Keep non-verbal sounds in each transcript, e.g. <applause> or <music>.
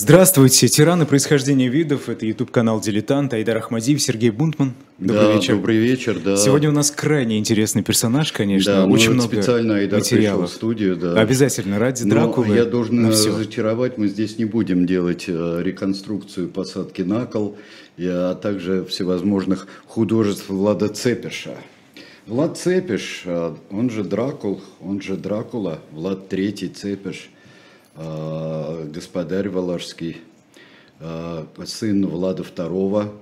Здравствуйте, тираны происхождения видов. Это YouTube канал Дилетант. Айдар Ахмадиев, Сергей Бунтман. Добрый да, вечер. Добрый вечер, да. Сегодня у нас крайне интересный персонаж, конечно. Да, ну Очень ну, много специально Айдар материалов. пришел в студию, да. Обязательно, ради Но Дракулы. я должен разочаровать, мы здесь не будем делать э, реконструкцию посадки на кол, а также всевозможных художеств Влада Цепиша. Влад Цепиш, э, он же Дракул, он же Дракула, Влад Третий Цепиш, господарь Валашский, э, сын Влада Второго,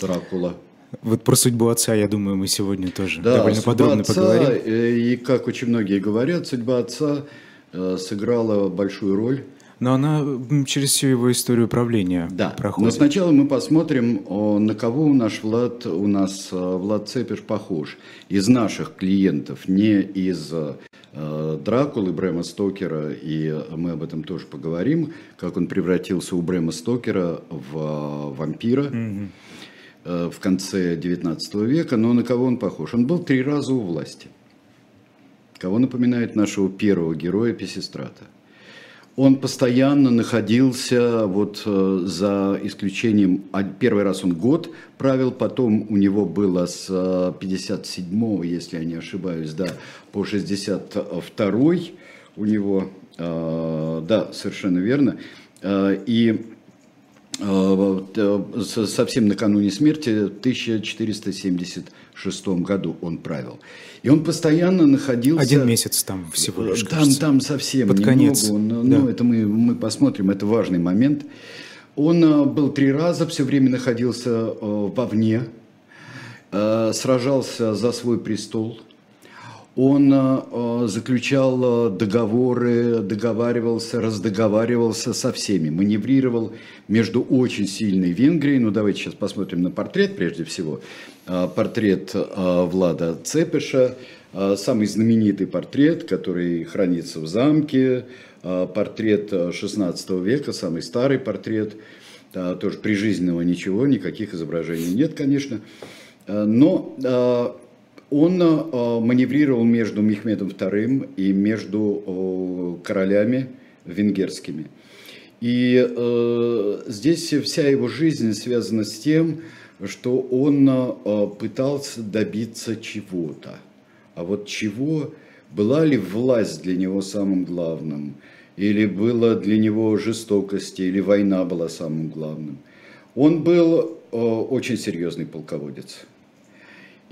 Дракула. Вот про судьбу отца, я думаю, мы сегодня тоже да, довольно подробно отца, поговорим. И как очень многие говорят, судьба отца сыграла большую роль но она через всю его историю правления да. проходит. Но сначала мы посмотрим, на кого у нас Влад, у нас э, Влад Цепиш похож. Из наших клиентов, не из э, Дракулы, Брэма Стокера, и мы об этом тоже поговорим, как он превратился у Брэма Стокера в э, вампира mm в конце 19 века, но на кого он похож? Он был три раза у власти. Кого напоминает нашего первого героя Песистрата? Он постоянно находился, вот э, за исключением, первый раз он год правил, потом у него было с 57-го, если я не ошибаюсь, да, по 62-й у него, э, да, совершенно верно, э, и совсем накануне смерти, в 1476 году он правил. И он постоянно находился... Один месяц там всего лишь, Там, там совсем Под немного. конец. Он, да. Ну, это мы, мы посмотрим, это важный момент. Он э, был три раза, все время находился э, вовне, э, сражался за свой престол. Он заключал договоры, договаривался, раздоговаривался со всеми, маневрировал между очень сильной Венгрией. Ну, давайте сейчас посмотрим на портрет прежде всего. Портрет Влада Цепиша, а, самый знаменитый портрет, который хранится в замке, портрет 16 века, самый старый портрет, тоже прижизненного ничего, никаких изображений нет, конечно, но он маневрировал между Мехмедом II и между королями венгерскими. И э, здесь вся его жизнь связана с тем, что он э, пытался добиться чего-то. А вот чего, была ли власть для него самым главным, или была для него жестокость, или война была самым главным. Он был э, очень серьезный полководец.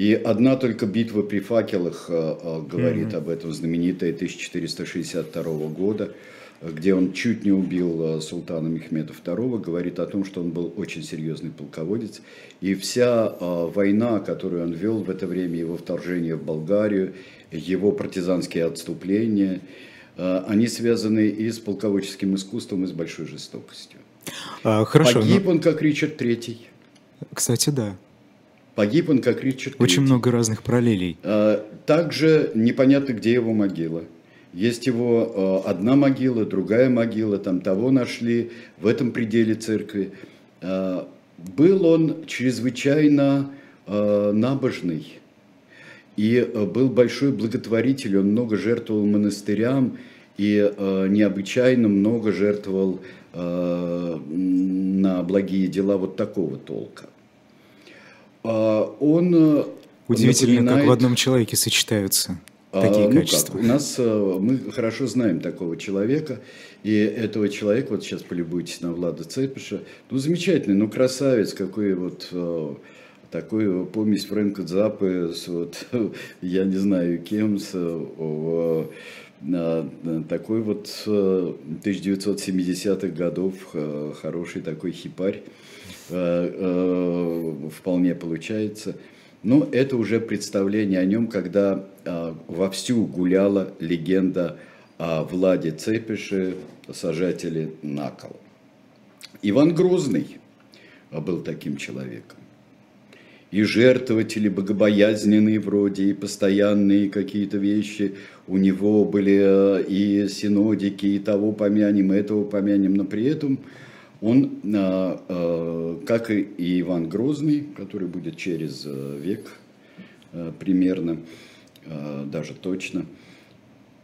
И одна только битва при факелах э, говорит mm-hmm. об этом, знаменитая 1462 года, где он чуть не убил э, султана Мехмеда II, говорит о том, что он был очень серьезный полководец. И вся э, война, которую он вел в это время, его вторжение в Болгарию, его партизанские отступления, э, они связаны и с полководческим искусством, и с большой жестокостью. А, хорошо, Погиб но... он как Ричард Третий. Кстати, да. Погиб он как Ричард Очень III. много разных параллелей. Также непонятно, где его могила. Есть его э, одна могила, другая могила, там того нашли в этом пределе церкви. Э, был он чрезвычайно набожный и был большой благотворитель, он много жертвовал монастырям и необычайно много жертвовал на благие дела вот такого толка. Он Удивительно, напоминает... как в одном человеке сочетаются такие а, качества? Ну как, у нас э, мы хорошо знаем такого человека, и этого человека, вот сейчас полюбуйтесь на Влада Цепиша, ну замечательный, ну красавец, какой вот э, такой помесь Фрэнка Заппы с вот, <laughs> я не знаю кем, с о, такой вот 1970-х э, годов хороший такой хипарь вполне получается. Но это уже представление о нем, когда э, вовсю гуляла легенда о Владе Цепише, сажателе на кол. Иван Грозный был таким человеком. И жертвователи богобоязненные вроде, и постоянные какие-то вещи. У него были и синодики, и того помянем, и этого помянем, но при этом он, а, а, как и Иван Грозный, который будет через э, век э, примерно, э, даже точно,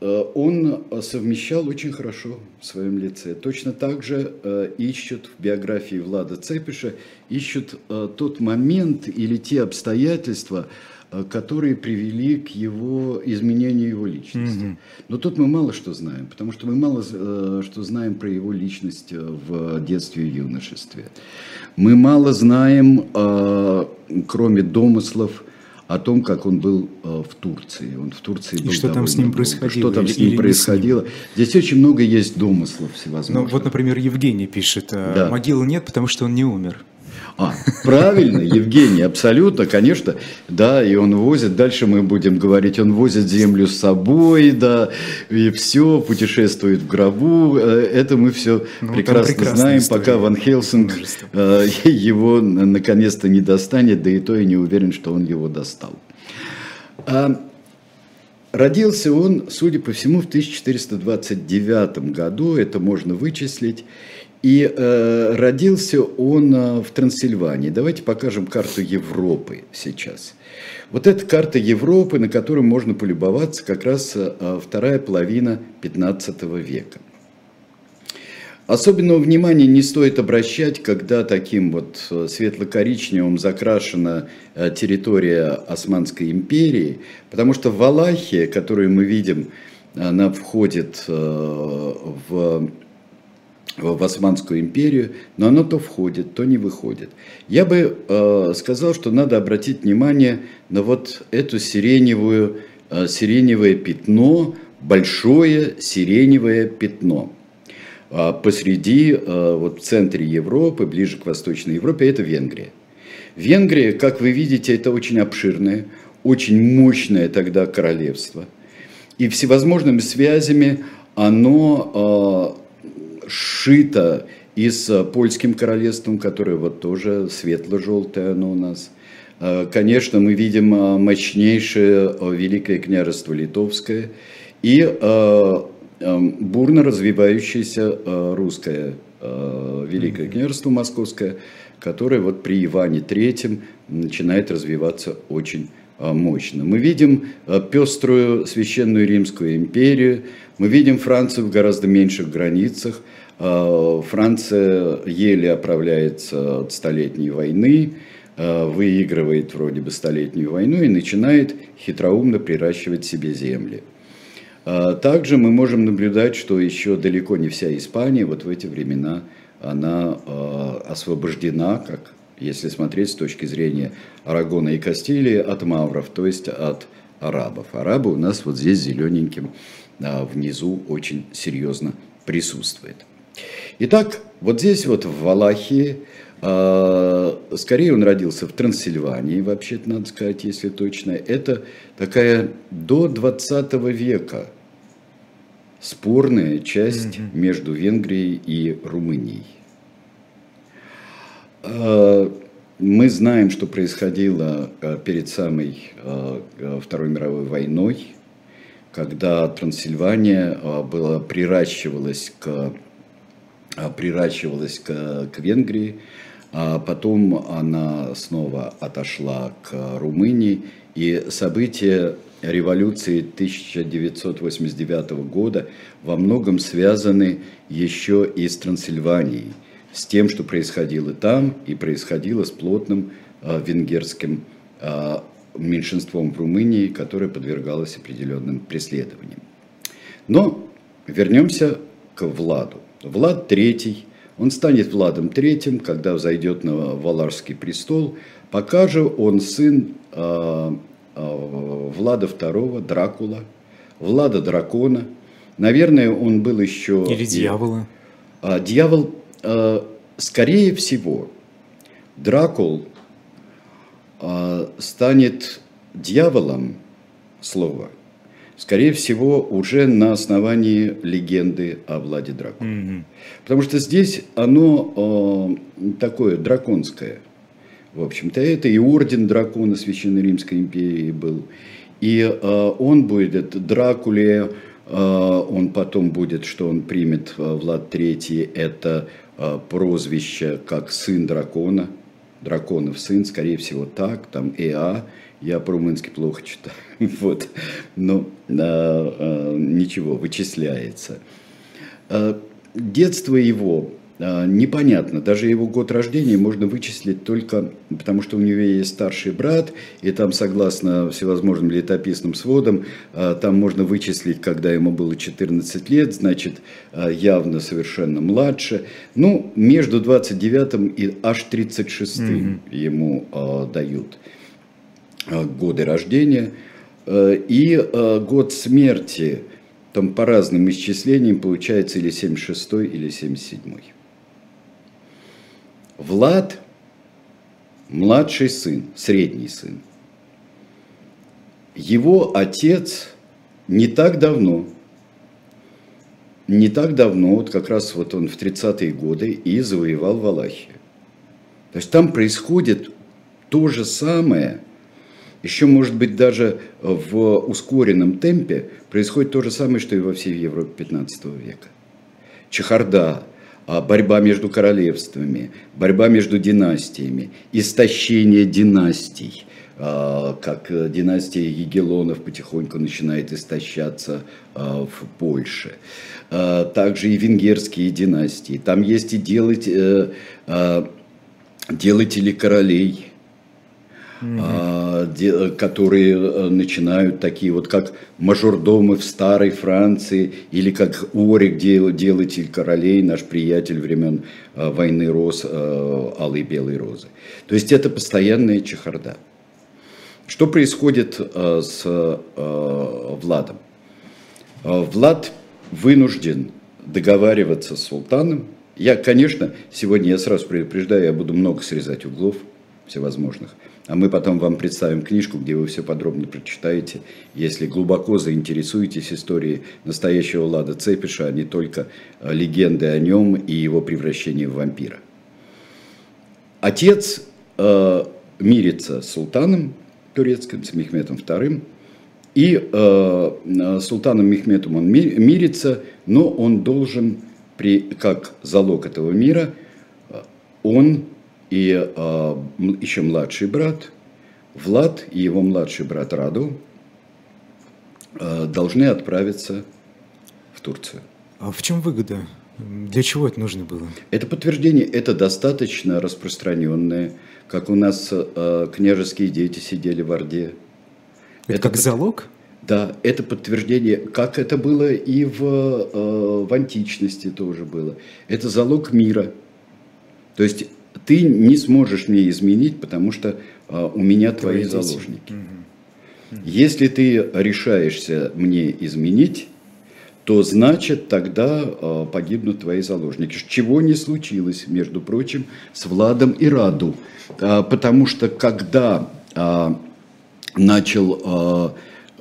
э, он совмещал очень хорошо в своем лице. Точно так же э, ищут в биографии Влада Цепиша, ищут э, тот момент или те обстоятельства, Э, которые привели к его изменению его личности. Mm-hmm. Но тут мы мало что знаем, потому что мы мало э, что знаем про его личность э, в детстве и юношестве. Мы мало знаем, кроме домыслов, о том, как он был в Турции. Он в Турции был и что там с ним происходило? Что там с ним происходило? С ним? Здесь очень много есть домыслов всевозможных. Ну, вот, например, Евгений пишет, да. могилы нет, потому что он не умер. А, правильно, Евгений, абсолютно, конечно, да, и он возит, дальше мы будем говорить, он возит землю с собой, да, и все, путешествует в гробу, э, это мы все ну, прекрасно знаем, история. пока Ван Хелсинг э, его наконец-то не достанет, да и то я не уверен, что он его достал. А, родился он, судя по всему, в 1429 году, это можно вычислить, и э, родился он э, в Трансильвании. Давайте покажем карту Европы сейчас. Вот эта карта Европы, на которой можно полюбоваться как раз э, вторая половина 15 века. Особенного внимания не стоит обращать, когда таким вот э, светло-коричневым закрашена э, территория Османской империи, потому что Валахия, которую мы видим, она входит в в Османскую империю, но оно то входит, то не выходит. Я бы э, сказал, что надо обратить внимание на вот эту сиреневую, э, сиреневое пятно, большое сиреневое пятно. А посреди, э, вот в центре Европы, ближе к Восточной Европе, это Венгрия. Венгрия, как вы видите, это очень обширное, очень мощное тогда королевство. И всевозможными связями оно э, сшито и с польским королевством, которое вот тоже светло-желтое оно у нас. А, конечно, мы видим а, мощнейшее Великое княжество Литовское и бурно развивающееся русское Великое княжество Московское, которое вот при Иване III начинает развиваться очень мощно. Мы видим пеструю священную Римскую империю, мы видим Францию в гораздо меньших границах – а, Франция еле оправляется от Столетней войны, а, выигрывает вроде бы Столетнюю войну и начинает хитроумно приращивать себе земли. А, также мы можем наблюдать, что еще далеко не вся Испания вот в эти времена она освобождена, как если смотреть с точки зрения Арагона и Кастилии, от мавров, то есть от арабов. Арабы у нас вот здесь зелененьким внизу очень серьезно присутствует. Итак, вот здесь вот в Валахии, а, скорее он родился в Трансильвании, вообще-то надо сказать, если точно, это такая до 20 века спорная часть mm-hmm. между Венгрией и Румынией. А, мы знаем, что происходило а, перед самой Второй мировой войной, когда Трансильвания была, приращивалась к приращивалась к, к Венгрии, а потом она снова отошла к Румынии, и события революции 1989 года во многом связаны еще и с Трансильванией, с тем, что происходило там и происходило с плотным э, венгерским э, меньшинством в Румынии, которое подвергалось определенным преследованиям. Но вернемся к Владу. Влад III, он станет Владом III, когда взойдет на Валарский престол, пока же он сын э, э, Влада II, Дракула, Влада Дракона. Наверное, он был еще... Или дьявола. А, дьявол, скорее всего, Дракул а, станет дьяволом, слово, скорее всего, уже на основании легенды о Владе Драконе. Mm-hmm. Потому что здесь оно э, такое драконское. В общем-то, это и орден дракона Священной Римской империи был. И э, он будет Дракуле, э, он потом будет, что он примет Влад III, это прозвище как сын дракона. драконов сын, скорее всего, так, там ЭА, я по-румынски плохо читаю, <laughs> вот, но а, а, ничего, вычисляется. Детство его непонятно. Даже его год рождения можно вычислить только потому, что у него есть старший брат, и там, согласно всевозможным летописным сводам, а, там можно вычислить, когда ему было 14 лет, значит, а, явно совершенно младше. Ну, между 29 и аж 36 mm-hmm. ему дают годы рождения. И год смерти, там по разным исчислениям, получается или 76 или 77. Влад – младший сын, средний сын. Его отец не так давно, не так давно, вот как раз вот он в 30-е годы и завоевал Валахию. То есть там происходит то же самое, еще, может быть, даже в ускоренном темпе происходит то же самое, что и во всей Европе 15 века. Чехарда, борьба между королевствами, борьба между династиями, истощение династий, а, как династия Егелонов потихоньку начинает истощаться а, в Польше. Также и венгерские династии. Там есть и делать, э, делатели королей, mm-hmm. которые э, начинают такие вот как мажордомы в старой Франции или как Орик, делатель королей, наш приятель времен а, войны роз, а, алой и белой розы. То есть это постоянная чехарда. Что происходит с Владом? Влад вынужден договариваться с султаном. Я, конечно, сегодня я сразу предупреждаю, я буду много срезать углов всевозможных. А мы потом вам представим книжку, где вы все подробно прочитаете, если глубоко заинтересуетесь историей настоящего Лада Цепиша, а не только э, легенды о нем и его превращении в вампира. Отец э, мирится с султаном турецким, с Мехметом II, и э, э султаном Мехметом он мирится, но он должен, при, как залог этого мира, он и э, еще младший брат Влад и его младший брат Раду э, должны отправиться в Турцию. А в чем выгода? Для чего это нужно было? Это подтверждение, это достаточно распространенное, как у нас э, княжеские дети сидели в Орде. Это, это как под... залог? Да, это подтверждение, как это было и в, э, в античности тоже было. Это залог мира. То есть ты не сможешь мне изменить, потому что а, у меня твои, твои заложники. Угу. Если ты решаешься мне изменить, то значит тогда э, погибнут твои заложники. Чего не случилось, между прочим, с Владом и Раду. Э, потому что когда э, начал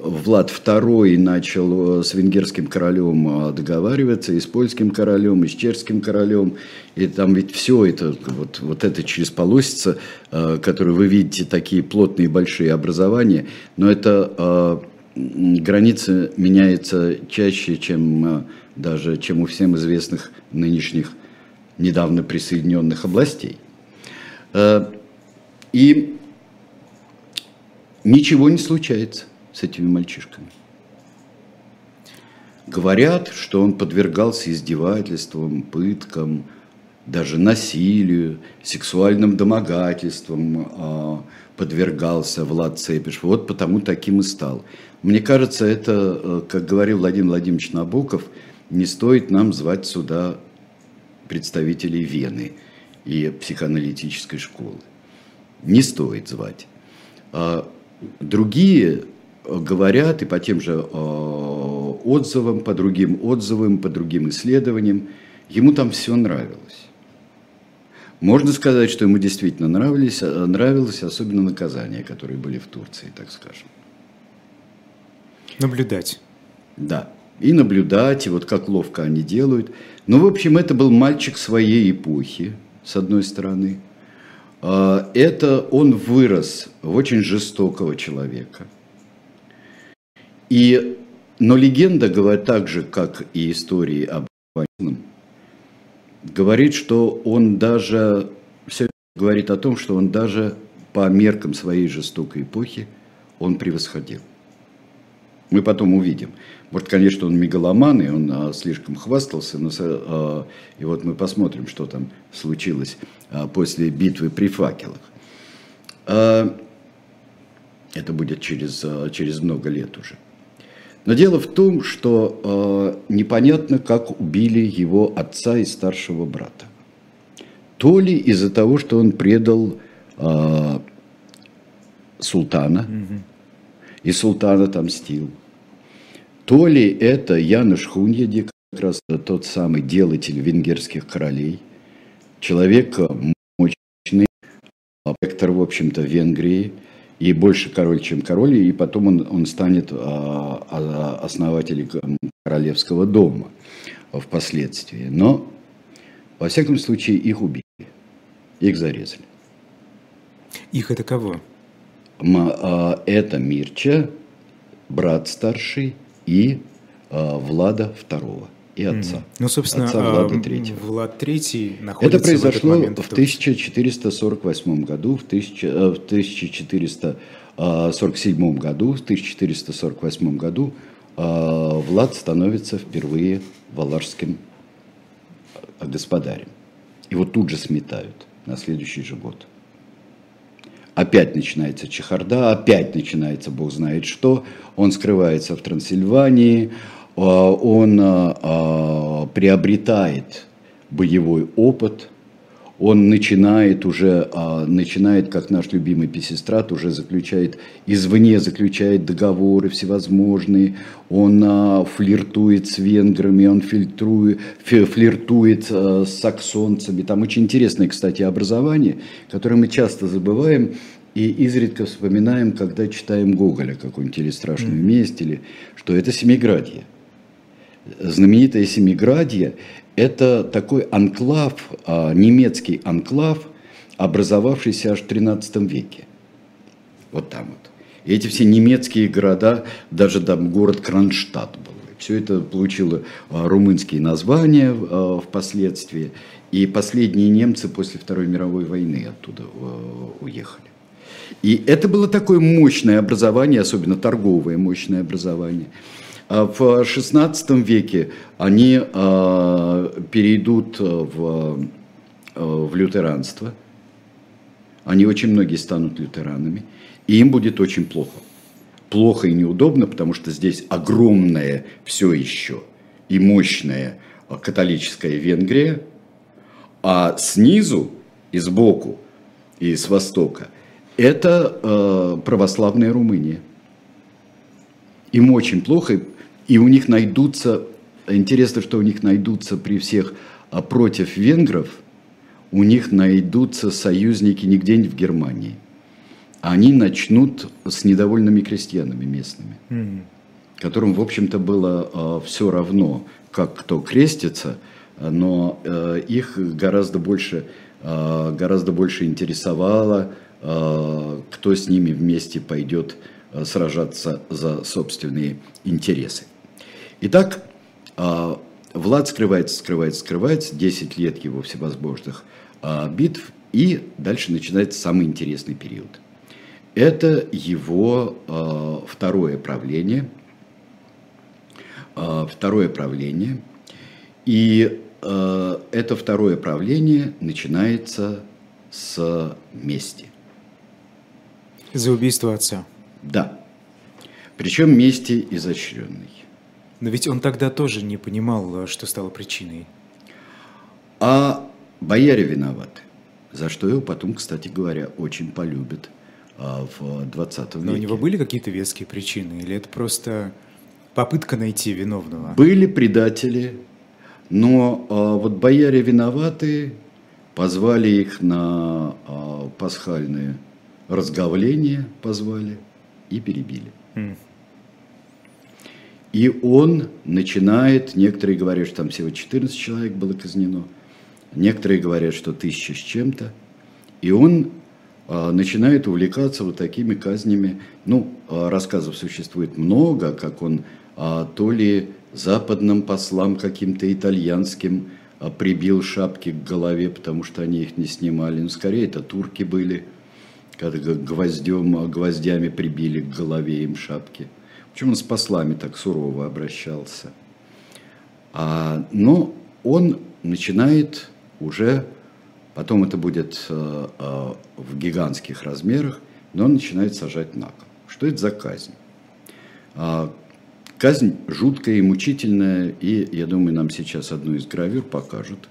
Влад II начал э, с венгерским королем э, договариваться, и с польским королем, и с чешским королем. И там ведь все это, вот, вот это через полосица, э, которую вы видите, такие плотные большие образования, но это граница меняется чаще, чем даже чем у всем известных нынешних недавно присоединенных областей. И ничего не случается с этими мальчишками. Говорят, что он подвергался издевательствам, пыткам, даже насилию, сексуальным домогательствам а, подвергался Влад Цепиш. Вот потому таким и стал. Мне кажется, это, э, как говорил Владимир Владимирович Набоков, не стоит нам звать сюда представителей Вены и психоаналитической школы. Не стоит звать. А другие говорят и по тем же э, отзывам, по другим отзывам, по другим исследованиям, ему там все нравилось. Можно сказать, что ему действительно нравились, э, нравилось, особенно наказания, которые были в Турции, так скажем. Наблюдать. Да, и наблюдать, и вот как ловко они делают. Ну, в общем, это был мальчик своей эпохи, с одной стороны. А, это он вырос в очень жестокого человека – и, но легенда говорит так же, как и истории об Васином, говорит, что он даже все говорит о том, что он даже по меркам своей жестокой эпохи он превосходил. Мы потом увидим. Может, конечно, он мегаломан, и он а, слишком хвастался, но, а, и вот мы посмотрим, что там случилось а, после битвы при факелах. А, это будет через, а, через много лет уже. Но дело в том, что э, непонятно, как убили его отца и старшего брата. То ли из-за того, что он предал э, султана, угу. и султан отомстил. То ли это Януш Хуньяди, как раз тот самый делатель венгерских королей, человек мощный, вектор, в общем-то, Венгрии – и больше король, чем король, и потом он, он станет а, а, основателем королевского дома впоследствии. Но, во всяком случае, их убили, их зарезали. Их это кого? А, это Мирча, брат старший, и Влада второго и отца. Ну, собственно, отца Влада III. Влад III находится Это произошло в, момент в 1448 году, в, 1000, в 1447 году, в 1448 году Влад становится впервые валашским господарем. Его тут же сметают на следующий же год. Опять начинается чехарда, опять начинается бог знает что. Он скрывается в Трансильвании, а, он а, а, приобретает боевой опыт, он начинает уже, начинает, как наш любимый песестрат, уже заключает, извне заключает договоры всевозможные, он флиртует с венграми, он фильтрует, флиртует с саксонцами. Там очень интересное, кстати, образование, которое мы часто забываем, и изредка вспоминаем, когда читаем Гоголя, какую-нибудь или страшную месть, или что это Семиградье знаменитое Семиградье – это такой анклав, а, немецкий анклав, образовавшийся аж в XIII веке. Вот там вот. И эти все немецкие города, даже там город Кронштадт был. Все это получило а, румынские названия а, впоследствии. И последние немцы после Второй мировой войны оттуда уехали. И это было такое мощное образование, особенно торговое мощное образование. А в XVI веке они а, перейдут в, в лютеранство. Они очень многие станут лютеранами. И им будет очень плохо. Плохо и неудобно, потому что здесь огромная все еще и мощная католическая Венгрия, а снизу и сбоку, и с востока, это э, православная Румыния. Им очень плохо, и у них найдутся, интересно, что у них найдутся при всех а против венгров, у них найдутся союзники не где-нибудь в Германии. Они начнут с недовольными крестьянами местными, mm-hmm. которым, в общем-то, было э, все равно, как кто крестится, но э, их гораздо больше, э, гораздо больше интересовало, э, кто с ними вместе пойдет э, сражаться за собственные интересы. Итак, а, Влад скрывается, скрывается, скрывается, 10 лет его всевозможных а, битв, и дальше начинается самый интересный период. Это его а, второе правление, второе правление, и это второе правление начинается с мести. За убийство отца. Да. Причем мести изощренной. Но ведь он тогда тоже не понимал, что стало причиной. А бояре виноваты, за что его потом, кстати говоря, очень полюбят а, в 20 веке. Но у него были какие-то веские причины, или это просто попытка найти виновного? Были предатели, но а, вот бояре виноваты, позвали их на а, пасхальное разговление, позвали и перебили. Mm. И он начинает, некоторые говорят, что там всего 14 человек было казнено, некоторые говорят, что тысяча с чем-то. И он а, начинает увлекаться вот такими казнями. Ну, а, рассказов существует много, как он а, то ли западным послам каким-то итальянским прибил шапки к голове, потому что они их не снимали. Ну, скорее, это турки были, когда гвоздем, гвоздями прибили к голове им шапки. Почему он с послами так сурово обращался? А, но он начинает уже, потом это будет а, а, в гигантских размерах, но он начинает сажать на кол. Что это за казнь? А, казнь жуткая и мучительная, и я думаю, нам сейчас одну из гравюр покажут.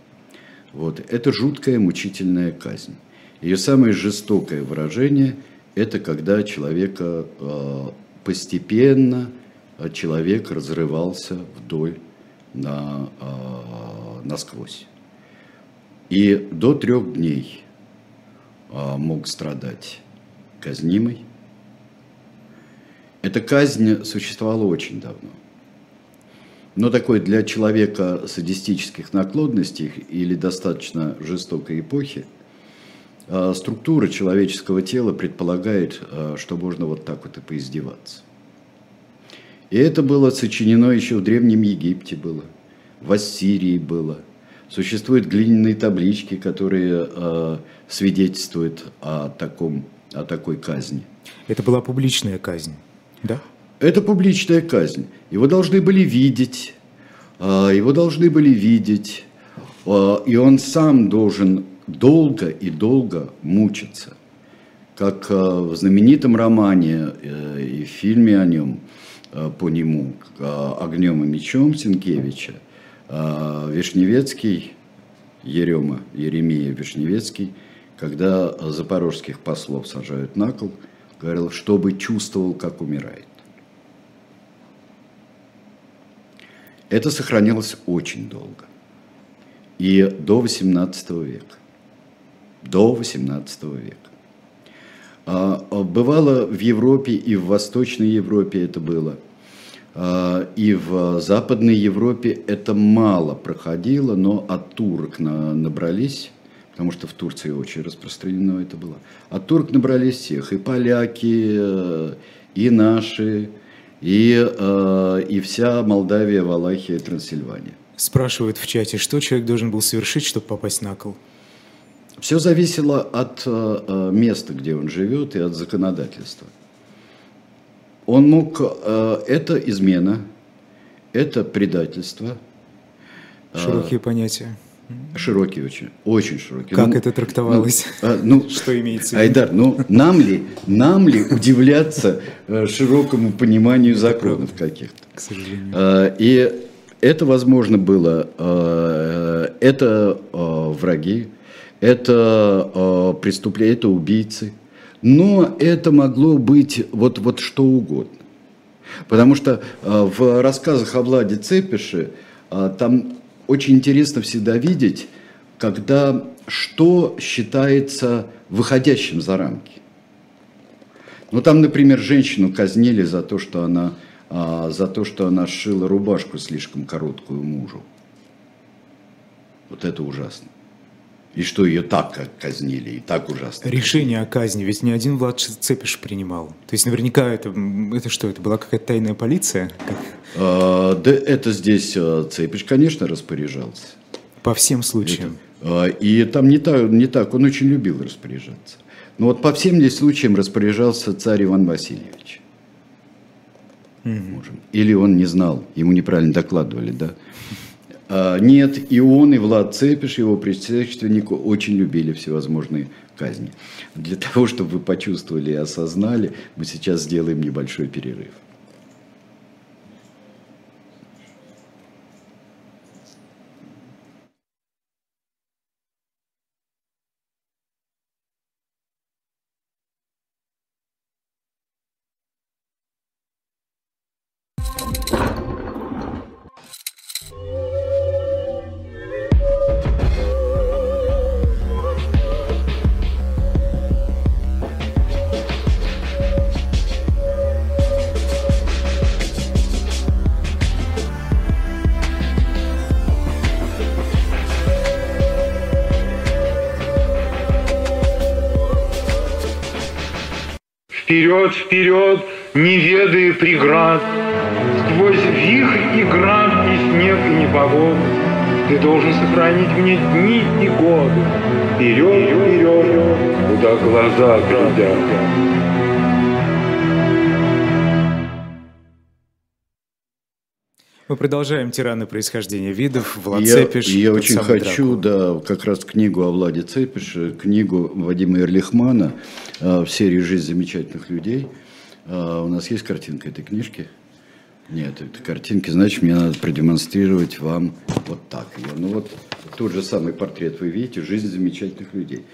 Вот. Это жуткая мучительная казнь. Ее самое жестокое выражение – это когда человека а, постепенно а, человек разрывался вдоль на, насквозь. И до трех дней мог страдать казнимый – эта казнь существовала очень давно. Но такой для человека садистических наклонностей или достаточно жестокой эпохи, структура человеческого тела предполагает, а, что можно вот так вот и поиздеваться. И это было сочинено еще в Древнем Египте было, в Ассирии было. Существуют глиняные таблички, которые э, свидетельствуют о, таком, о такой казни. Это была публичная казнь. Да? Это публичная казнь. Его должны были видеть, а, его должны были видеть, а, и он сам должен долго и долго мучиться. Как а, в знаменитом романе э, и фильме о нем, по нему, «Огнем и мечом» Сенкевича, Вишневецкий, Ерема, Еремия Вишневецкий, когда запорожских послов сажают на кол – говорил, чтобы чувствовал, как умирает. Это сохранялось очень долго. И до XVIII века. До XVIII века. А, а, бывало в Европе и в Восточной Европе это было. А, и в Западной Европе это мало проходило, но от турок набрались потому что в Турции очень распространено это было. А турк набрались всех, и поляки, э, и наши, и, э, и вся Молдавия, Валахия, Трансильвания. Спрашивают в чате, что человек должен был совершить, чтобы попасть на кол? Все зависело от э, места, где он живет, и от законодательства. Он мог... Это измена, это предательство. Широкие понятия. Широкий очень, очень широкий. Как ну, это трактовалось? Ну, а, ну, <laughs> что имеется в виду? Айдар, ну нам ли, нам ли удивляться э, широкому пониманию законов каких-то? К сожалению. И это возможно было, это враги, это а, преступления, это убийцы, но это могло быть вот, вот что угодно. Потому что а, в рассказах о Владе Цепише а, там очень интересно всегда видеть, когда что считается выходящим за рамки. Ну там, например, женщину казнили за то, что она, а, за то, что она сшила рубашку слишком короткую мужу. Вот это ужасно. И что ее так казнили, и так ужасно. Решение о казни, ведь не один Влад Цепиш принимал. То есть наверняка это, это что, это была какая-то тайная полиция? А, да это здесь а, Цепиш, конечно, распоряжался. По всем случаям? Это, и там не так, не так, он очень любил распоряжаться. Но вот по всем здесь случаям распоряжался царь Иван Васильевич. Угу. Или он не знал, ему неправильно докладывали, да? А, нет, и он, и Влад Цепиш, его предшественник очень любили всевозможные казни. Для того, чтобы вы почувствовали и осознали, мы сейчас сделаем небольшой перерыв. Вперед, вперед, не ведая преград, Сквозь вихрь и град, и снег, и непогоду, Ты должен сохранить мне дни и годы. Вперед, вперед, куда глаза глядят. Мы продолжаем «Тираны происхождения видов». Влад я, Цепиш. Я очень хочу, Дракула. да, как раз книгу о Владе Цепише, книгу Вадима Эрлихмана э, в серии «Жизнь замечательных людей». Э, у нас есть картинка этой книжки? Нет, это картинки, значит, мне надо продемонстрировать вам вот так ее. Ну вот тот же самый портрет вы видите, «Жизнь замечательных людей».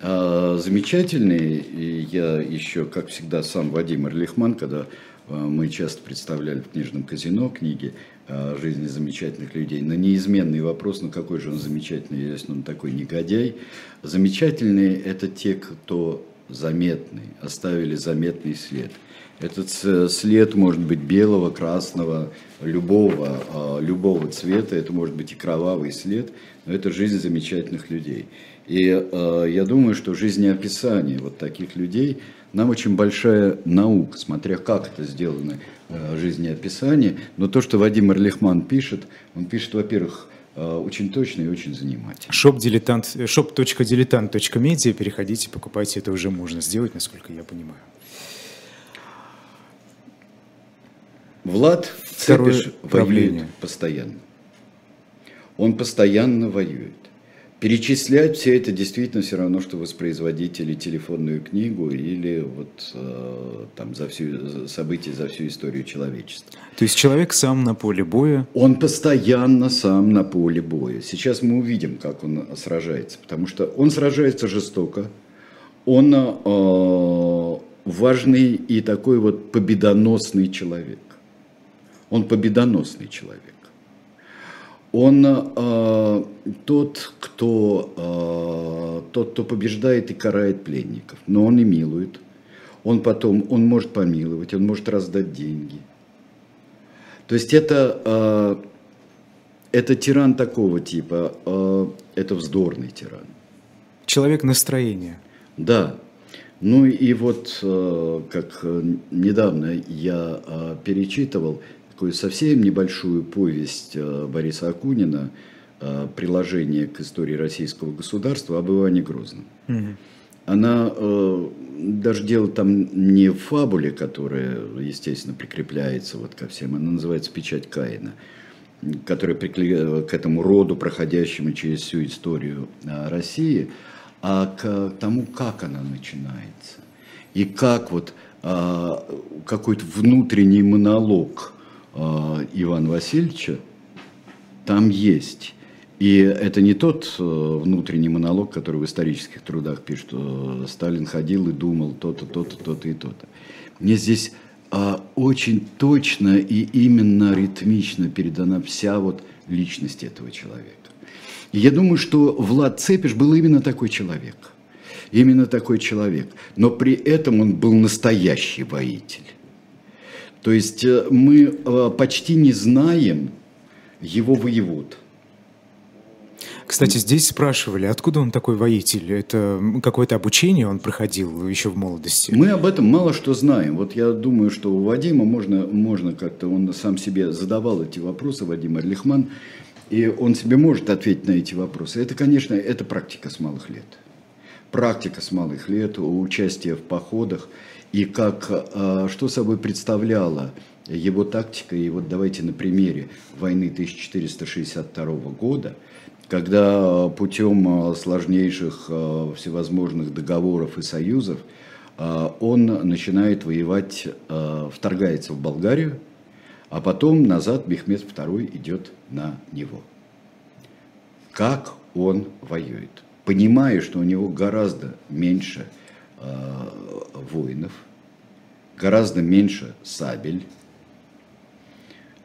А, замечательный, и я еще, как всегда, сам Вадим Эрлихман, когда э, мы часто представляли в книжном казино книги жизни замечательных людей, на неизменный вопрос, ну какой же он замечательный, если он такой негодяй. Замечательные – это те, кто заметный, оставили заметный след. Этот след может быть белого, красного, любого, а, любого цвета, это может быть и кровавый след, но это жизнь замечательных людей. И э, я думаю, что жизнеописание вот таких людей нам очень большая наука, смотря как это сделано э, жизнеописание. Но то, что Вадим Эрлихман пишет, он пишет, во-первых, э, очень точно и очень занимательно. Shop-дилетант, э, shop.diletant.media, переходите, покупайте, это уже можно сделать, насколько я понимаю. Влад Второе Цепеш правление. воюет постоянно. Он постоянно воюет. Перечислять все это действительно все равно, что воспроизводить или телефонную книгу, или вот э, там за всю события за всю историю человечества. То есть человек сам на поле боя, Он постоянно сам на поле боя. Сейчас мы увидим, как он сражается, потому что он сражается жестоко, он э, важный и такой вот победоносный человек. Он победоносный человек. Он э, тот, кто, э, тот, кто побеждает и карает пленников, но он и милует. Он потом, он может помиловать, он может раздать деньги. То есть это, э, это тиран такого типа, э, это вздорный тиран. человек настроения. Да. Ну и вот, э, как э, недавно я э, перечитывал такую совсем небольшую повесть э, Бориса Акунина, э, приложение к истории российского государства об Иване Грозном. Мгм. Она э, даже дело там не в фабуле, которая, естественно, прикрепляется вот ко всем, она называется «Печать Каина», которая прикле- к этому роду, проходящему через всю историю России, а к тому, как она начинается. И как вот какой-то внутренний монолог э, Ивана Васильевича там есть. И это не тот э, внутренний монолог, который в исторических трудах пишет, что Сталин ходил и думал то-то, то-то, то-то и то-то. Мне здесь а, очень точно и именно ритмично передана вся вот личность этого человека. И я думаю, что Влад Цепиш был именно такой человек. Именно такой человек. Но при этом он был настоящий воитель. То есть э, мы э, почти не знаем его воевод. Кстати, здесь спрашивали, откуда он такой воитель? Это какое-то обучение он проходил еще в молодости? Мы об этом мало что знаем. Вот я думаю, что у Вадима можно, можно как-то, он сам себе задавал эти вопросы, Вадим Эрлихман, и он себе может ответить на эти вопросы. Это, конечно, это практика с малых лет. Практика с малых лет, участие в походах, и как, а, что собой представляла его тактика. И вот давайте на примере войны 1462 года, когда путем а, сложнейших всевозможных договоров и союзов он начинает воевать, вторгается в Болгарию, а потом назад Мехмед II идет на него. Как он воюет? Понимая, что у него гораздо меньше э, воинов, гораздо меньше сабель,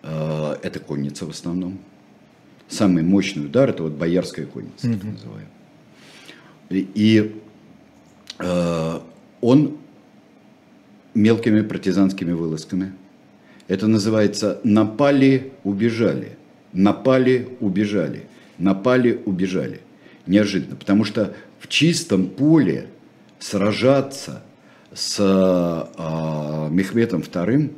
Э, это конница в основном. Самый мощный удар это вот боярская конница, так называемая. И, и, э, он мелкими партизанскими вылазками. Это называется напали, убежали. Напали, убежали. Напали, убежали. Неожиданно. Потому что в чистом поле сражаться с э, Мехметом II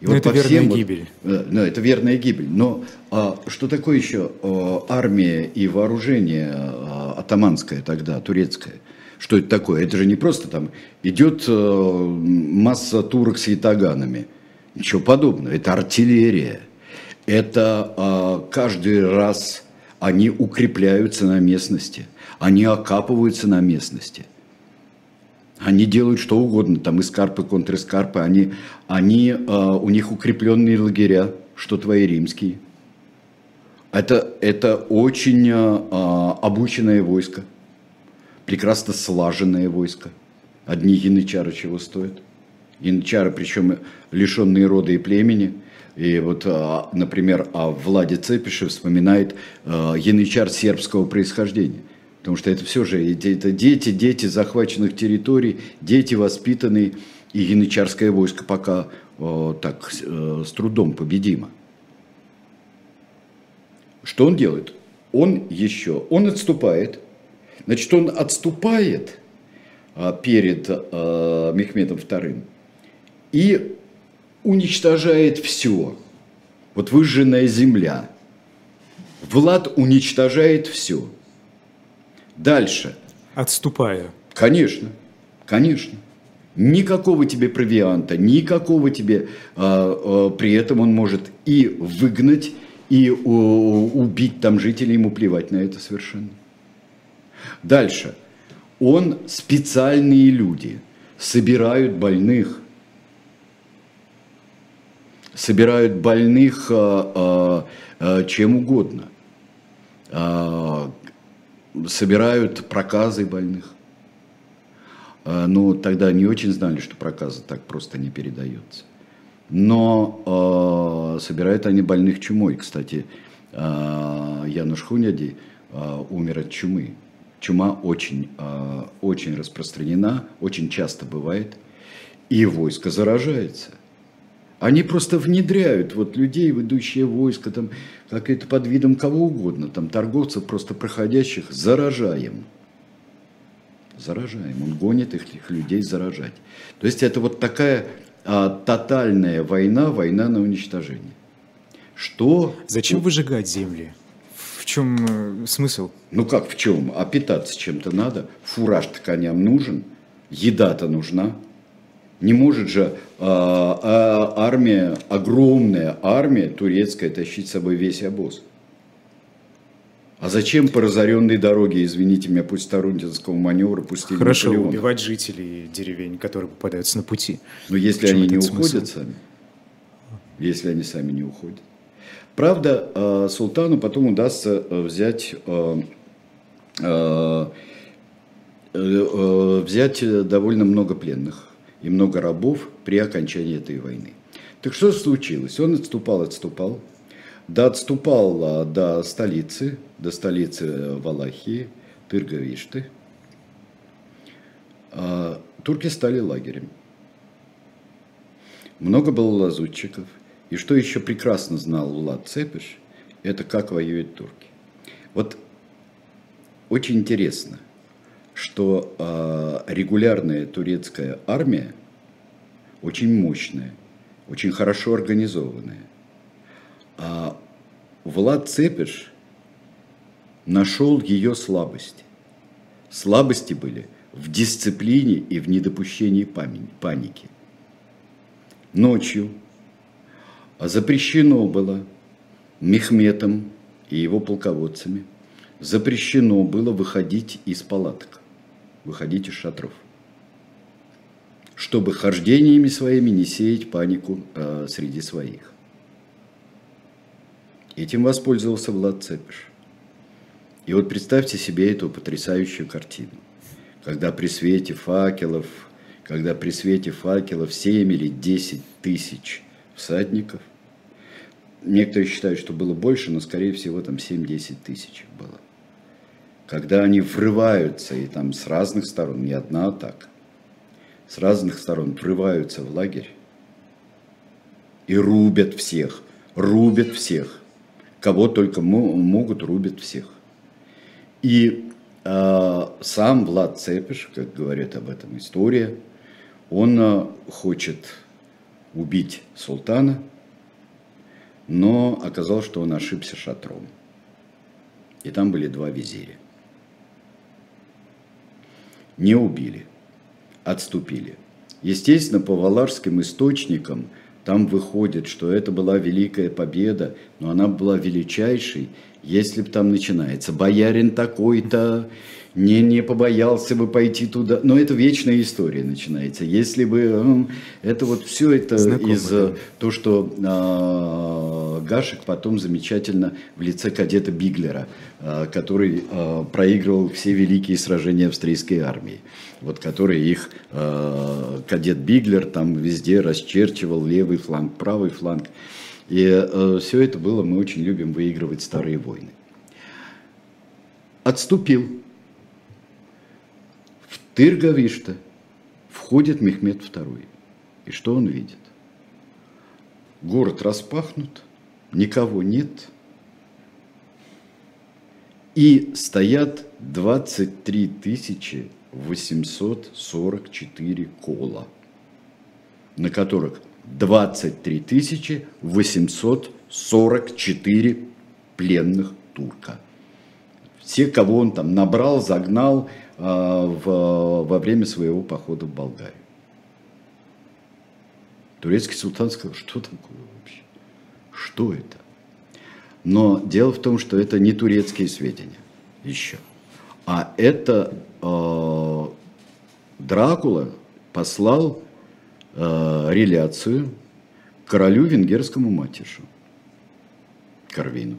И Но вот это верная всем вот- гибель. Э, Ну, это верная гибель. Но а, что такое еще а, армия и вооружение а, атаманское тогда, турецкое? Что это такое? Это же не просто там идет э, масса турок с ятаганами. Ничего подобного. Это артиллерия. Это а, каждый раз они укрепляются на местности. Они окапываются на местности. Они делают что угодно, там эскарпы, контрэскарпы, они, они, а, у них укрепленные лагеря, что твои римские. Это, это очень а, обученное войско, прекрасно слаженное войско. Одни янычары чего стоят. Янычары, причем лишенные рода и племени. И вот, например, о Владе Цепише вспоминает янычар сербского происхождения. Потому что это все же это дети, дети захваченных территорий, дети воспитанные, и янычарское войско пока э, так э, с трудом победимо. Что он делает? Он еще, он отступает. Значит, он отступает а, перед а, Мехмедом II и уничтожает все. Вот выжженная земля. Влад уничтожает все. Дальше. Отступая. Конечно, конечно. Никакого тебе провианта, никакого тебе. а, а, при этом он может и выгнать, и у- убить там жителей, ему плевать на это совершенно. Дальше. Он специальные люди собирают больных, собирают больных а, а, а, чем угодно, А, собирают проказы больных. А, Ну, тогда не очень знали, что проказа так просто не передается. Но э, собирают они больных чумой. Кстати, э, Януш Хуняди э, умер от чумы. Чума очень, э, очень распространена, очень часто бывает. И войско заражается. Они просто внедряют вот людей, в идущее войско, там, как это под видом кого угодно, там, торговцев, просто проходящих, заражаем. Заражаем. Он гонит их, их людей заражать. То есть это вот такая а, тотальная война, война на уничтожение. Что? Зачем выжигать земли? В чем э, смысл? Ну как в чем? А питаться чем-то надо. Фураж-то коням нужен. Еда-то нужна. Не может же а, а, армия, огромная армия турецкая тащить с собой весь обоз. А зачем по разоренной дороге, извините меня, пусть Тарунтинского маневра пустили Хорошо Наполеона? убивать жителей деревень, которые попадаются на пути. Но если В чем они не смысл? уходят сами, если они сами не уходят. Правда, э, султану потом удастся э, взять, э, э, э, э, взять э, довольно много пленных и много рабов при окончании этой войны. Так что случилось? Он отступал, отступал, да отступал э, до столицы, до столицы э, Валахии, Тырговишты. А Турки стали лагерем. Много было лазутчиков. И что еще прекрасно знал Влад Цепиш, это как воюют турки. Вот очень интересно, что а, регулярная турецкая армия очень мощная, очень хорошо организованная. А Влад Цепиш нашел ее слабости. Слабости были в дисциплине и в недопущении паники. Ночью запрещено было Мехметом и его полководцами, запрещено было выходить из палаток, выходить из шатров, чтобы хождениями своими не сеять панику э, среди своих. Этим воспользовался Влад Цепиш. И вот представьте себе эту потрясающую картину, когда при свете факелов, когда при свете факелов 7 или 10 тысяч всадников, некоторые считают, что было больше, но скорее всего там 7-10 тысяч было. Когда они врываются, и там с разных сторон, не одна атака, с разных сторон врываются в лагерь и рубят всех, рубят всех. Кого только мо- могут, рубят всех. И э, сам Влад Цепиш, как говорит об этом история, он э, хочет убить султана, но оказалось, что он ошибся шатром. И там были два визиря. Не убили, отступили. Естественно, по валашским источникам там выходит, что это была великая победа, но она была величайшей, если бы там начинается «боярин такой-то», не, не побоялся бы пойти туда. Но это вечная история начинается. Если бы это вот все это Знакомо, из да. то, что а, Гашек потом замечательно в лице кадета Биглера, а, который а, проигрывал все великие сражения австрийской армии. Вот который их кадет Биглер там везде расчерчивал левый фланг, правый фланг. И все это было, мы очень любим выигрывать старые войны. Отступил Тыргавишта входит Мехмед II. И что он видит? Город распахнут, никого нет. И стоят 23 844 кола, на которых 23 844 пленных турка. Все, кого он там набрал, загнал, а, в, во время своего похода в Болгарию. Турецкий султан сказал, что такое вообще? Что это? Но дело в том, что это не турецкие сведения еще. А это э, Дракула послал э, реляцию королю венгерскому матишу Карвину.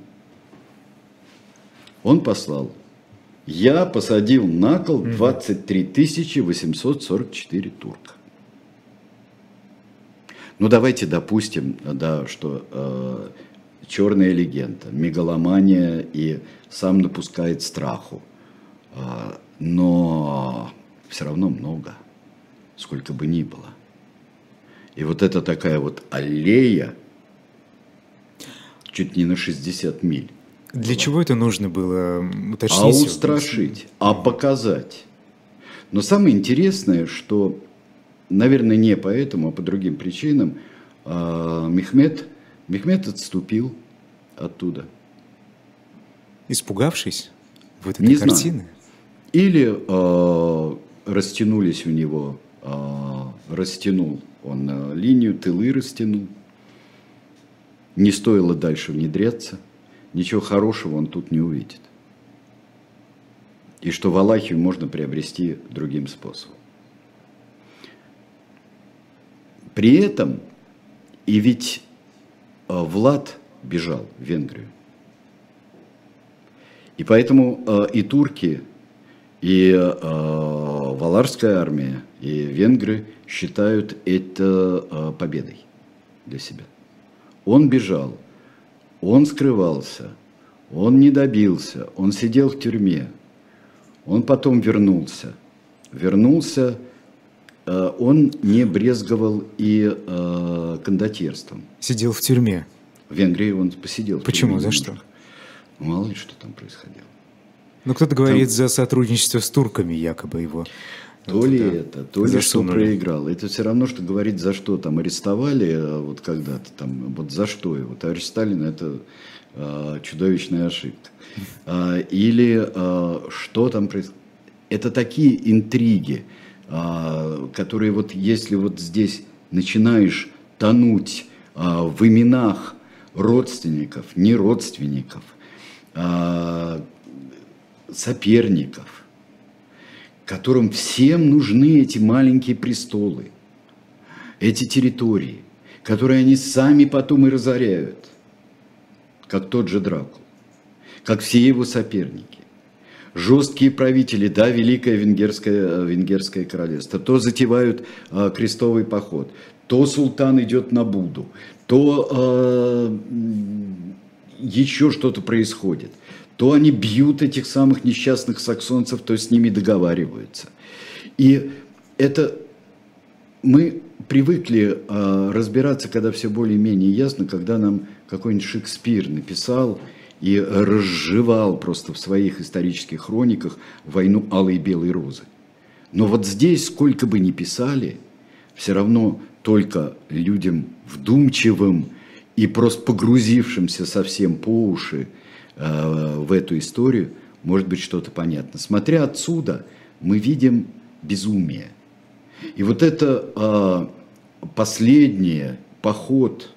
Он послал я посадил на кол 23 844 турка. Ну, давайте допустим, да, что э, черная легенда, мегаломания и сам напускает страху. Э, но все равно много, сколько бы ни было. И вот это такая вот аллея, чуть не на 60 миль. Для чего это нужно было уточнить? А устрашить, а показать. Но самое интересное, что, наверное, не поэтому, а по другим причинам, а, Мехмед, Мехмед отступил оттуда. Испугавшись вот этой не картины? Знаю. Или э, растянулись у него, э, растянул он э, линию, тылы растянул. Не стоило дальше внедряться – ничего хорошего он тут не увидит. И что Валахию можно приобрести другим способом. При этом, и ведь э, Влад бежал в Венгрию. И поэтому э, и турки, и э, Валарская армия, и венгры считают это победой для себя. Он бежал – он скрывался, он не добился, он сидел в тюрьме. Он потом вернулся. Вернулся, он не брезговал и э, кондотьерством. Сидел в тюрьме? В Венгрии он посидел. Почему? За что? Мало ли, что там происходило. Ну, кто-то говорит там... за сотрудничество с турками, якобы его. То ли это, то ли что проиграл. Это все равно, что говорить, за что там арестовали, а вот когда-то там, вот за что его. Товарищ Сталин, это э, чудовищная ошибка. А, или э, что там происходит. Это такие интриги, э, которые вот если вот здесь начинаешь тонуть э, в именах родственников, не родственников, э, соперников, которым всем нужны эти маленькие престолы, эти территории, которые они сами потом и разоряют, как тот же Дракул, как все его соперники. Жесткие правители, да, Великое Венгерское, Венгерское королевство, то затевают э, крестовый поход, то султан идет на Буду, то э, еще что-то происходит то они бьют этих самых несчастных саксонцев, то с ними договариваются. И это мы привыкли э, разбираться, когда все более-менее ясно, когда нам какой-нибудь Шекспир написал и разжевал просто в своих исторических хрониках войну алой и белой розы. Но вот здесь, сколько бы ни писали, все равно только людям вдумчивым и просто погрузившимся совсем по уши э, в эту историю, может быть что-то понятно. Смотря отсюда, мы видим безумие. И вот это э, последний поход,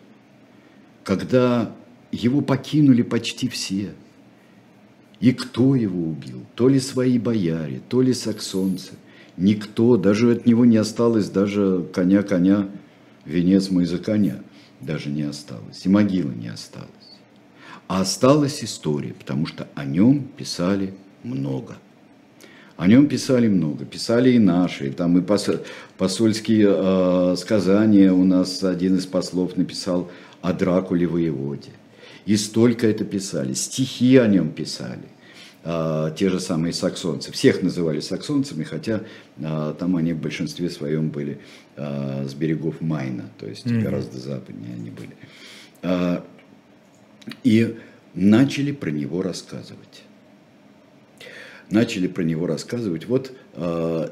когда его покинули почти все. И кто его убил? То ли свои бояре, то ли саксонцы. Никто, даже от него не осталось даже коня-коня, венец мой за коня, даже не осталось. И могила не осталась. А осталась история, потому что о нем писали много. О нем писали много, писали и наши, там и посольские э, сказания у нас один из послов написал о Дракуле воеводе. И столько это писали, стихи о нем писали. А, те же самые саксонцы. Всех называли саксонцами, хотя а, там они в большинстве своем были а, с берегов Майна, то есть mm-hmm. гораздо западнее они были. А, и начали про него рассказывать. Начали про него рассказывать. Вот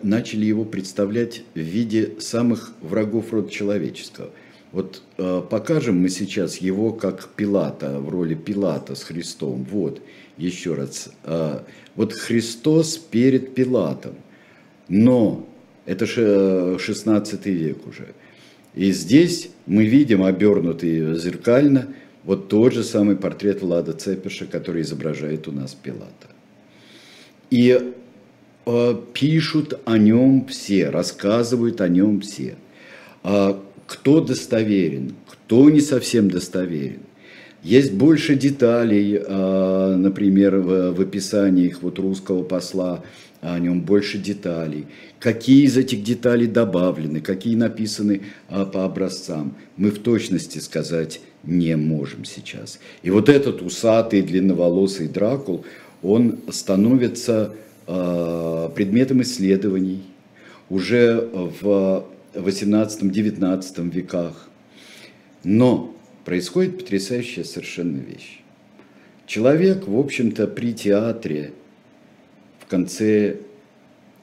начали его представлять в виде самых врагов рода человеческого – вот э, покажем мы сейчас его как Пилата, в роли Пилата с Христом. Вот, еще раз. Э, вот Христос перед Пилатом. Но это же 16 век уже. И здесь мы видим, обернутый зеркально, вот тот же самый портрет Влада Цепиша, который изображает у нас Пилата. И э, пишут о нем все, рассказывают о нем все. А кто достоверен, кто не совсем достоверен. Есть больше деталей, а, например, в описаниях вот русского посла, о нем больше деталей. Какие из этих деталей добавлены, какие написаны а, по образцам, мы в точности сказать не можем сейчас. И вот этот усатый, длинноволосый Дракул, он становится а, предметом исследований уже в 18-19 веках. Но происходит потрясающая совершенно вещь. Человек, в общем-то, при театре в конце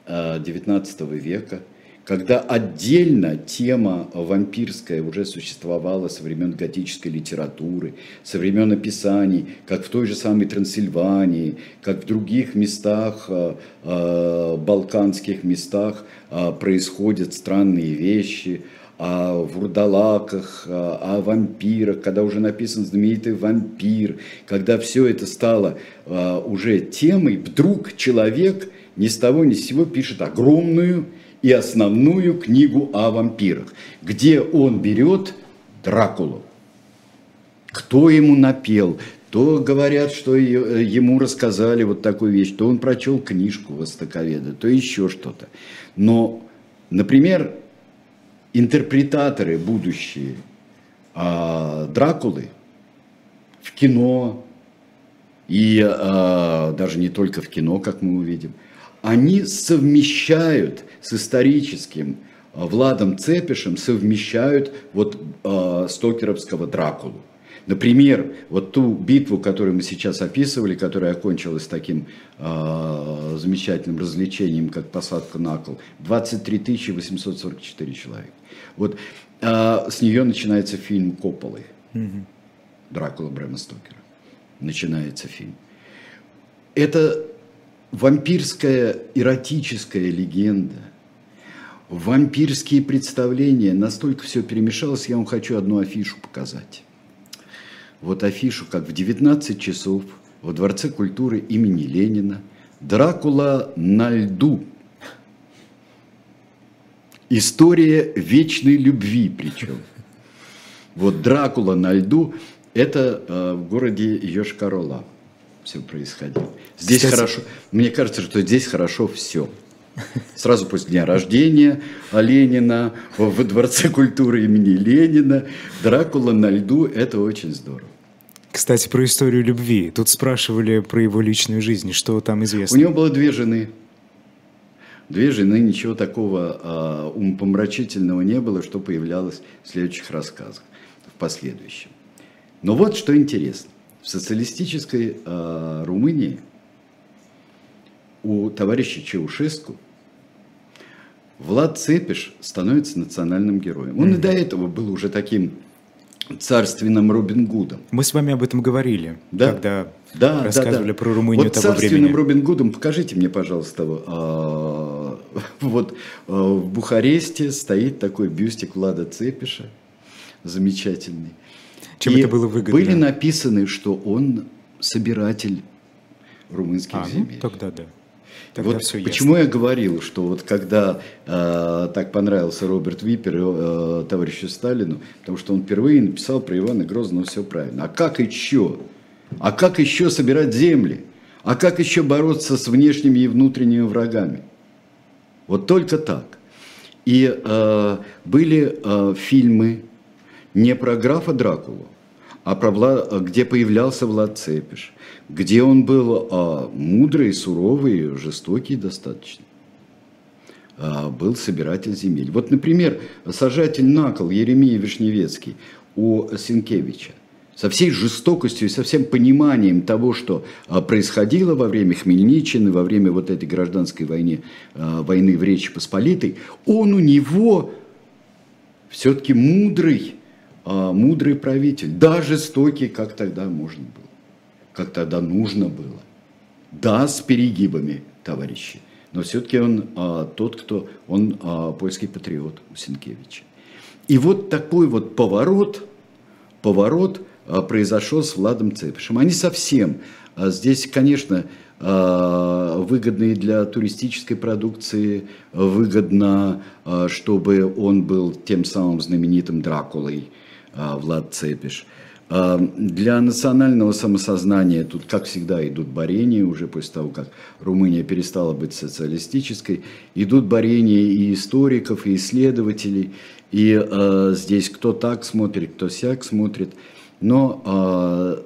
XIX а, века, когда отдельно тема вампирская уже существовала со времен готической литературы, со времен описаний, как в той же самой Трансильвании, как в других местах, а, а, балканских местах – а, происходят странные вещи, о вурдалаках, о вампирах, когда уже написан знаменитый вампир, когда все это стало а, уже темой, вдруг человек ни с того ни с сего пишет огромную и основную книгу о вампирах, где он берет Дракулу. Кто ему напел, то говорят, что ему рассказали вот такую вещь, то он прочел книжку Востоковеда, то еще что-то. Но, например, интерпретаторы будущие а, Дракулы в кино, и а, даже не только в кино, как мы увидим, они совмещают с историческим а, Владом Цепишем, совмещают вот а, стокеровского Дракулу. Например, вот ту битву, которую мы сейчас описывали, которая окончилась таким э, замечательным развлечением, как посадка на кол, 23 844 человека. Вот э, с нее начинается фильм Копполы, Дракула Брэма Стокера. Начинается фильм. Это вампирская эротическая легенда, вампирские представления, настолько все перемешалось, я вам хочу одну афишу показать вот афишу, как в 19 часов во Дворце культуры имени Ленина «Дракула на льду». История вечной любви причем. Вот Дракула на льду – это э, в городе Йошкар-Ола все происходило. Здесь Сейчас... хорошо, мне кажется, что здесь хорошо все. Сразу после дня рождения Ленина, во Дворце культуры имени Ленина, Дракула на льду – это очень здорово. Кстати, про историю любви. Тут спрашивали про его личную жизнь. Что там известно? У него было две жены. Две жены, ничего такого а, умопомрачительного не было, что появлялось в следующих рассказах, в последующем. Но вот что интересно. В социалистической а, Румынии у товарища Чаушеску Влад Цепиш становится национальным героем. Он mm-hmm. и до этого был уже таким царственным Робин Гудом. Мы с вами об этом говорили, да? когда да, рассказывали да, да. про Румынию вот того царственным времени. Робин Гудом, покажите мне, пожалуйста, а, <laughs> вот а, в Бухаресте стоит такой бюстик Влада Цепиша, замечательный. Чем И это было выгодно? Были написаны, что он собиратель румынских а, ну, земель. тогда да. Тогда вот все почему я говорил, что вот когда э, так понравился Роберт Випер э, товарищу Сталину, потому что он впервые написал про Ивана Грозного все правильно. А как еще? А как еще собирать земли? А как еще бороться с внешними и внутренними врагами? Вот только так. И э, были э, фильмы не про графа Дракулу, а про Вла... где появлялся Влад Цепиш, где он был а, мудрый, суровый, жестокий достаточно. А, был собиратель земель. Вот, например, сажатель на кол Еремия Вишневецкий у Сенкевича со всей жестокостью и со всем пониманием того, что а, происходило во время Хмельниччины, во время вот этой гражданской войны, а, войны в Речи Посполитой, он у него все-таки мудрый, мудрый правитель, да, жестокий, как тогда можно было, как тогда нужно было. Да, с перегибами, товарищи, но все-таки он а, тот, кто, он а, польский патриот у Сенкевича. И вот такой вот поворот, поворот а, произошел с Владом Цепишем. Они совсем, а, здесь, конечно, а, выгодные для туристической продукции, выгодно, а, чтобы он был тем самым знаменитым Дракулой, а, Влад Цепиш. А, Для национального самосознания тут, как всегда, идут борения, уже после того, как Румыния перестала быть социалистической, идут борения и историков, и исследователей, и э, здесь кто так смотрит, кто сяк смотрит. Но э,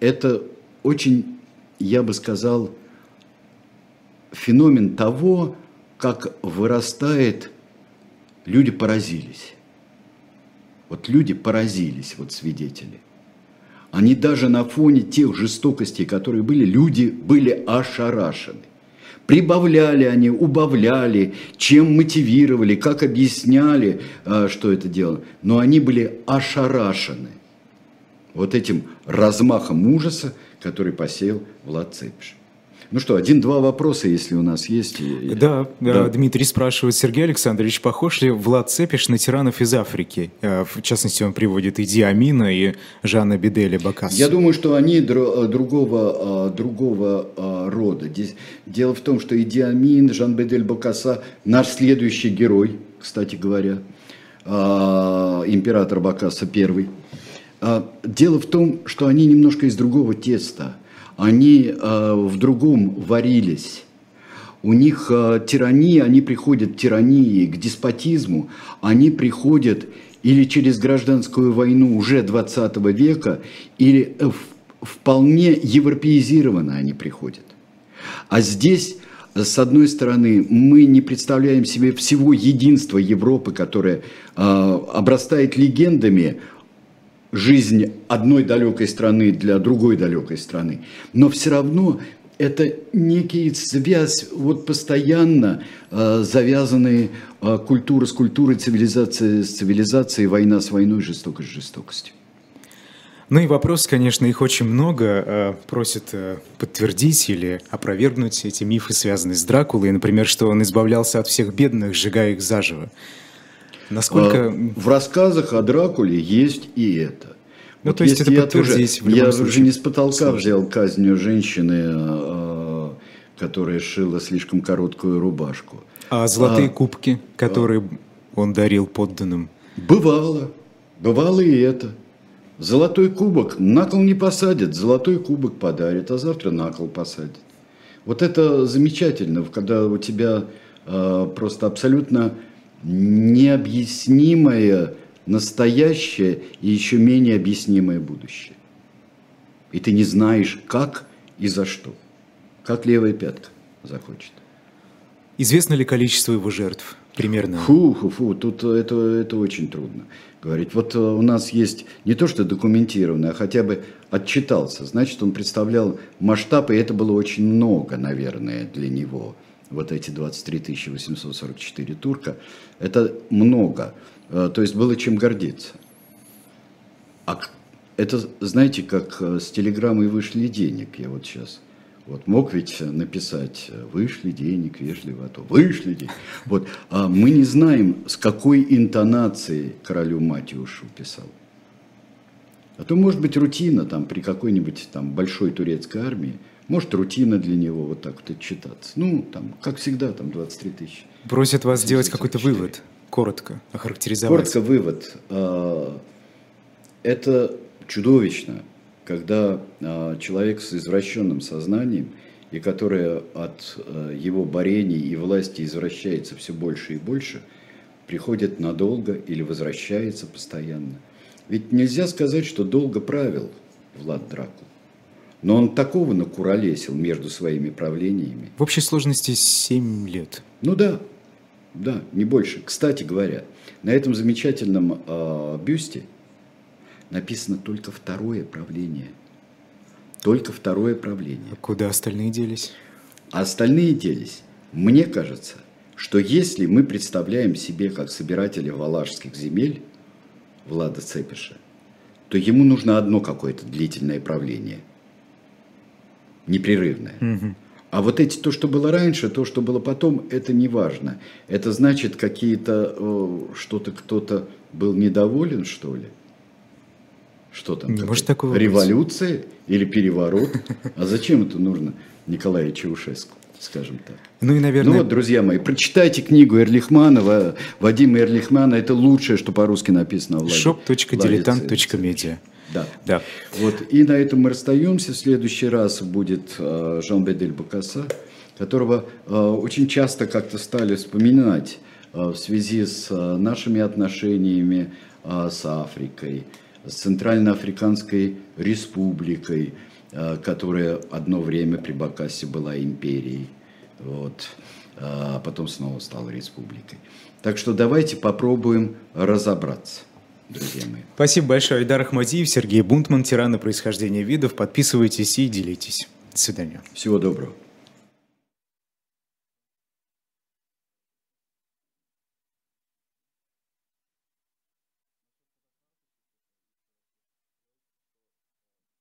это очень, я бы сказал, феномен того, как вырастает, люди поразились. Вот люди поразились, вот свидетели. Они даже на фоне тех жестокостей, которые были, люди были ошарашены. Прибавляли они, убавляли, чем мотивировали, как объясняли, а, что это дело. Но они были ошарашены вот этим размахом ужаса, который посеял Влад Цепиш. Ну что, один-два вопроса, если у нас есть. Да, да, Дмитрий спрашивает, Сергей Александрович, похож ли Влад Цепиш на тиранов из Африки? Э, в частности, он приводит Иди Амина и Жана Беделя Бакаса. Я думаю, что они другого, другого рода. Дело в том, что Иди Амин, Жан Бедель Бакаса – наш следующий герой, кстати говоря, император Бакаса первый. Дело в том, что они немножко из другого теста – они э, в другом варились. У них э, тирания, они приходят к тирании, к деспотизму, они приходят или через гражданскую войну уже 20 века, или э, вполне европеизированно они приходят. А здесь с одной стороны, мы не представляем себе всего единства Европы, которое э, обрастает легендами жизнь одной далекой страны для другой далекой страны. Но все равно это некий связь, вот постоянно э, завязанные э, культура с культурой, цивилизация с цивилизацией, война с войной, жестокость с жестокостью. Ну и вопрос, конечно, их очень много. Э, просят э, подтвердить или опровергнуть эти мифы, связанные с Дракулой. Например, что он избавлялся от всех бедных, сжигая их заживо. Насколько... В рассказах о Дракуле есть и это. Ну, вот то есть это я тоже, Я случае. уже не с потолка сложно. взял казнью женщины, э, которая шила слишком короткую рубашку. А золотые а, кубки, которые а, он дарил подданным? Бывало. Бывало и это. Золотой кубок на кол не посадят, золотой кубок подарит, а завтра на кол посадят. Вот это замечательно, когда у тебя э, просто абсолютно необъяснимое настоящее и еще менее объяснимое будущее. И ты не знаешь, как и за что. Как левая пятка захочет. Известно ли количество его жертв? Примерно. Фу, фу, фу, тут это, это очень трудно говорить. Вот э, у нас есть не то, что документированное, а хотя бы отчитался. Значит, он представлял масштаб, и это было очень много, наверное, для него вот эти 23 844 турка, это много. Э, то есть было чем гордиться. А это, знаете, как э, с телеграммой вышли денег, я вот сейчас вот мог ведь написать «вышли денег, вежливо, а то вышли денег». Вот. А мы не знаем, с какой интонацией королю Матиушу писал. А то может быть рутина там при какой-нибудь там большой турецкой армии, может рутина для него вот так вот читаться. Ну, там, как всегда, там 23 тысячи. Просят вас сделать какой-то вывод, коротко охарактеризовать. Коротко вывод. А, это чудовищно, когда а, человек с извращенным сознанием и который от а, его борений и власти извращается все больше и больше, приходит надолго или возвращается постоянно. Ведь нельзя сказать, что долго правил Влад Дракул. Но он такого накуролесил между своими правлениями. В общей сложности 7 лет. Ну да, да, не больше. Кстати говоря, на этом замечательном э, бюсте написано только второе правление. Только второе правление. А куда остальные делись? А остальные делись. Мне кажется, что если мы представляем себе как собирателя валашских земель Влада Цепиша, то ему нужно одно какое-то длительное правление. Непрерывное. Угу. А вот эти, то, что было раньше, то, что было потом, это не важно. Это значит, какие-то, что-то кто-то был недоволен, что ли? Что там? Не может такого Революция быть. или переворот? А зачем это нужно Николаю Чаушеску, скажем так? Ну и, наверное... Ну вот, друзья мои, прочитайте книгу Эрлихманова, Вадима Эрлихмана. Это лучшее, что по-русски написано в shop.diletant.media. Да. да. Вот, и на этом мы расстаемся. В следующий раз будет э, Жан-Бедель Бакаса, которого э, очень часто как-то стали вспоминать э, в связи с нашими отношениями с Африкой, с Центральноафриканской республикой, э, которая одно время при Бакасе была империей, вот, а потом снова стала республикой. Так что давайте попробуем разобраться. Друзья мои. Спасибо большое. Айдар Ахмадиев, Сергей Бунтман, тираны происхождения видов. Подписывайтесь и делитесь. До свидания. Всего доброго.